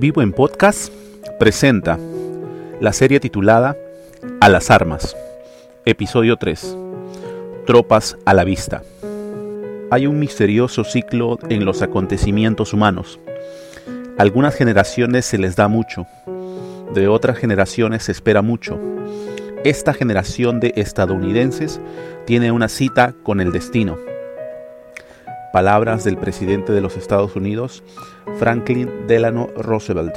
Vivo en Podcast presenta la serie titulada A las Armas, episodio 3, Tropas a la Vista. Hay un misterioso ciclo en los acontecimientos humanos. algunas generaciones se les da mucho, de otras generaciones se espera mucho. Esta generación de estadounidenses tiene una cita con el destino Palabras del presidente de los Estados Unidos, Franklin Delano Roosevelt.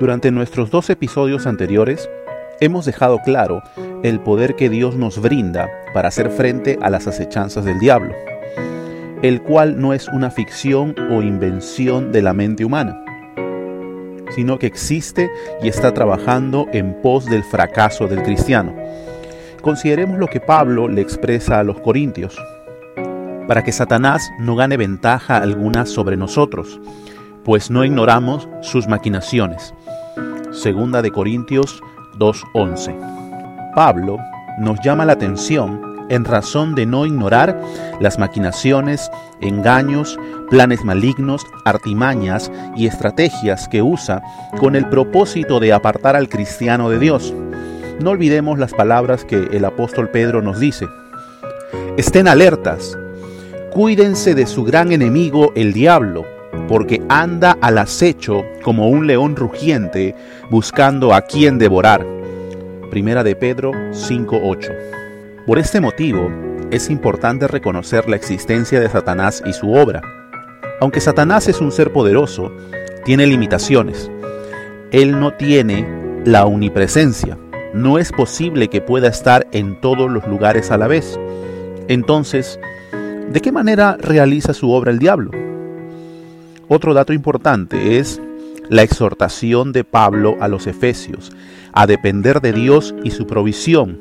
Durante nuestros dos episodios anteriores, hemos dejado claro el poder que Dios nos brinda para hacer frente a las acechanzas del diablo, el cual no es una ficción o invención de la mente humana, sino que existe y está trabajando en pos del fracaso del cristiano. Consideremos lo que Pablo le expresa a los corintios para que Satanás no gane ventaja alguna sobre nosotros, pues no ignoramos sus maquinaciones. Segunda de Corintios 2:11. Pablo nos llama la atención en razón de no ignorar las maquinaciones, engaños, planes malignos, artimañas y estrategias que usa con el propósito de apartar al cristiano de Dios. No olvidemos las palabras que el apóstol Pedro nos dice. Estén alertas, Cuídense de su gran enemigo, el diablo, porque anda al acecho como un león rugiente, buscando a quien devorar. Primera de Pedro 5:8. Por este motivo, es importante reconocer la existencia de Satanás y su obra. Aunque Satanás es un ser poderoso, tiene limitaciones. Él no tiene la omnipresencia. No es posible que pueda estar en todos los lugares a la vez. Entonces, ¿De qué manera realiza su obra el diablo? Otro dato importante es la exhortación de Pablo a los efesios a depender de Dios y su provisión,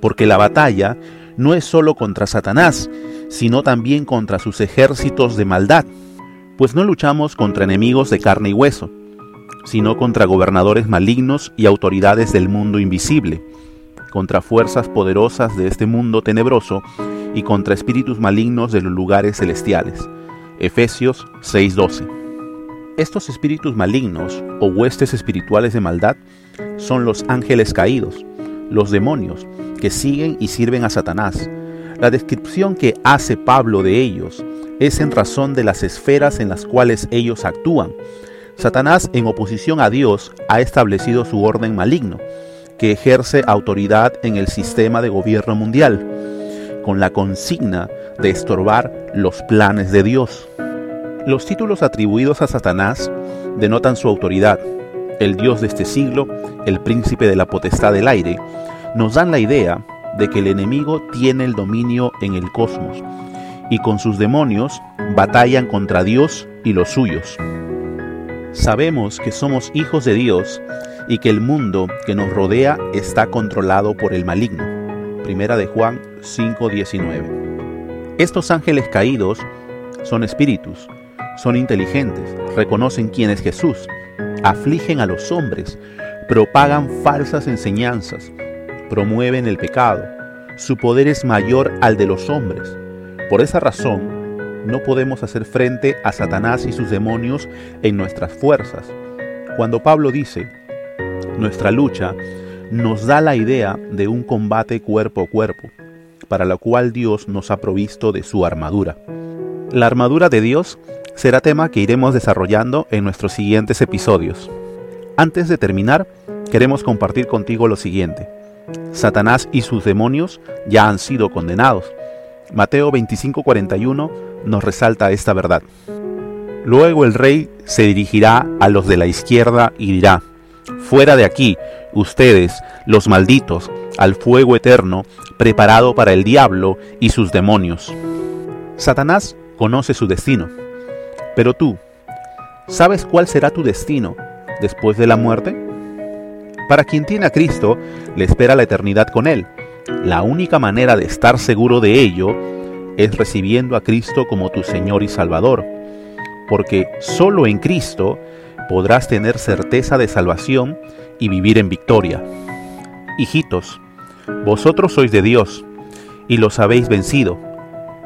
porque la batalla no es solo contra Satanás, sino también contra sus ejércitos de maldad, pues no luchamos contra enemigos de carne y hueso, sino contra gobernadores malignos y autoridades del mundo invisible, contra fuerzas poderosas de este mundo tenebroso y contra espíritus malignos de los lugares celestiales. Efesios 6:12. Estos espíritus malignos o huestes espirituales de maldad son los ángeles caídos, los demonios que siguen y sirven a Satanás. La descripción que hace Pablo de ellos es en razón de las esferas en las cuales ellos actúan. Satanás, en oposición a Dios, ha establecido su orden maligno, que ejerce autoridad en el sistema de gobierno mundial con la consigna de estorbar los planes de Dios. Los títulos atribuidos a Satanás denotan su autoridad. El Dios de este siglo, el príncipe de la potestad del aire, nos dan la idea de que el enemigo tiene el dominio en el cosmos y con sus demonios batallan contra Dios y los suyos. Sabemos que somos hijos de Dios y que el mundo que nos rodea está controlado por el maligno. Primera de Juan 5:19. Estos ángeles caídos son espíritus, son inteligentes, reconocen quién es Jesús, afligen a los hombres, propagan falsas enseñanzas, promueven el pecado. Su poder es mayor al de los hombres. Por esa razón, no podemos hacer frente a Satanás y sus demonios en nuestras fuerzas. Cuando Pablo dice, nuestra lucha nos da la idea de un combate cuerpo a cuerpo, para la cual Dios nos ha provisto de su armadura. La armadura de Dios será tema que iremos desarrollando en nuestros siguientes episodios. Antes de terminar, queremos compartir contigo lo siguiente. Satanás y sus demonios ya han sido condenados. Mateo 25:41 nos resalta esta verdad. Luego el rey se dirigirá a los de la izquierda y dirá, Fuera de aquí, ustedes, los malditos, al fuego eterno, preparado para el diablo y sus demonios. Satanás conoce su destino. Pero tú, ¿sabes cuál será tu destino después de la muerte? Para quien tiene a Cristo, le espera la eternidad con Él. La única manera de estar seguro de ello es recibiendo a Cristo como tu Señor y Salvador, porque solo en Cristo podrás tener certeza de salvación y vivir en victoria. Hijitos, vosotros sois de Dios y los habéis vencido,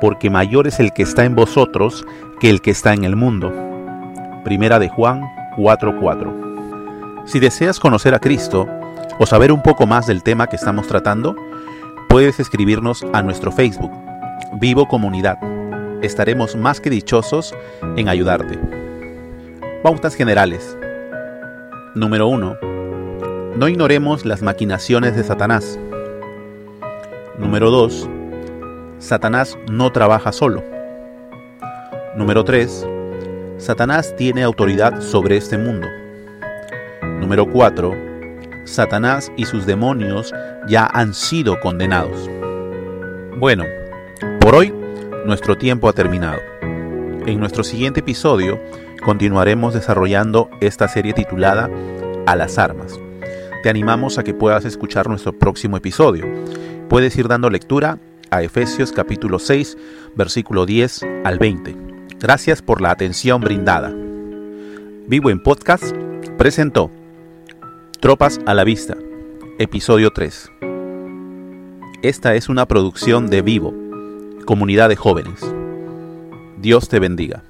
porque mayor es el que está en vosotros que el que está en el mundo. Primera de Juan 44. Si deseas conocer a Cristo o saber un poco más del tema que estamos tratando, puedes escribirnos a nuestro Facebook, Vivo Comunidad. Estaremos más que dichosos en ayudarte. Pautas generales. Número 1. No ignoremos las maquinaciones de Satanás. Número 2. Satanás no trabaja solo. Número 3. Satanás tiene autoridad sobre este mundo. Número 4. Satanás y sus demonios ya han sido condenados. Bueno, por hoy nuestro tiempo ha terminado. En nuestro siguiente episodio continuaremos desarrollando esta serie titulada A las armas. Te animamos a que puedas escuchar nuestro próximo episodio. Puedes ir dando lectura a Efesios capítulo 6, versículo 10 al 20. Gracias por la atención brindada. Vivo en Podcast presentó Tropas a la Vista, episodio 3. Esta es una producción de Vivo, comunidad de jóvenes. Dios te bendiga.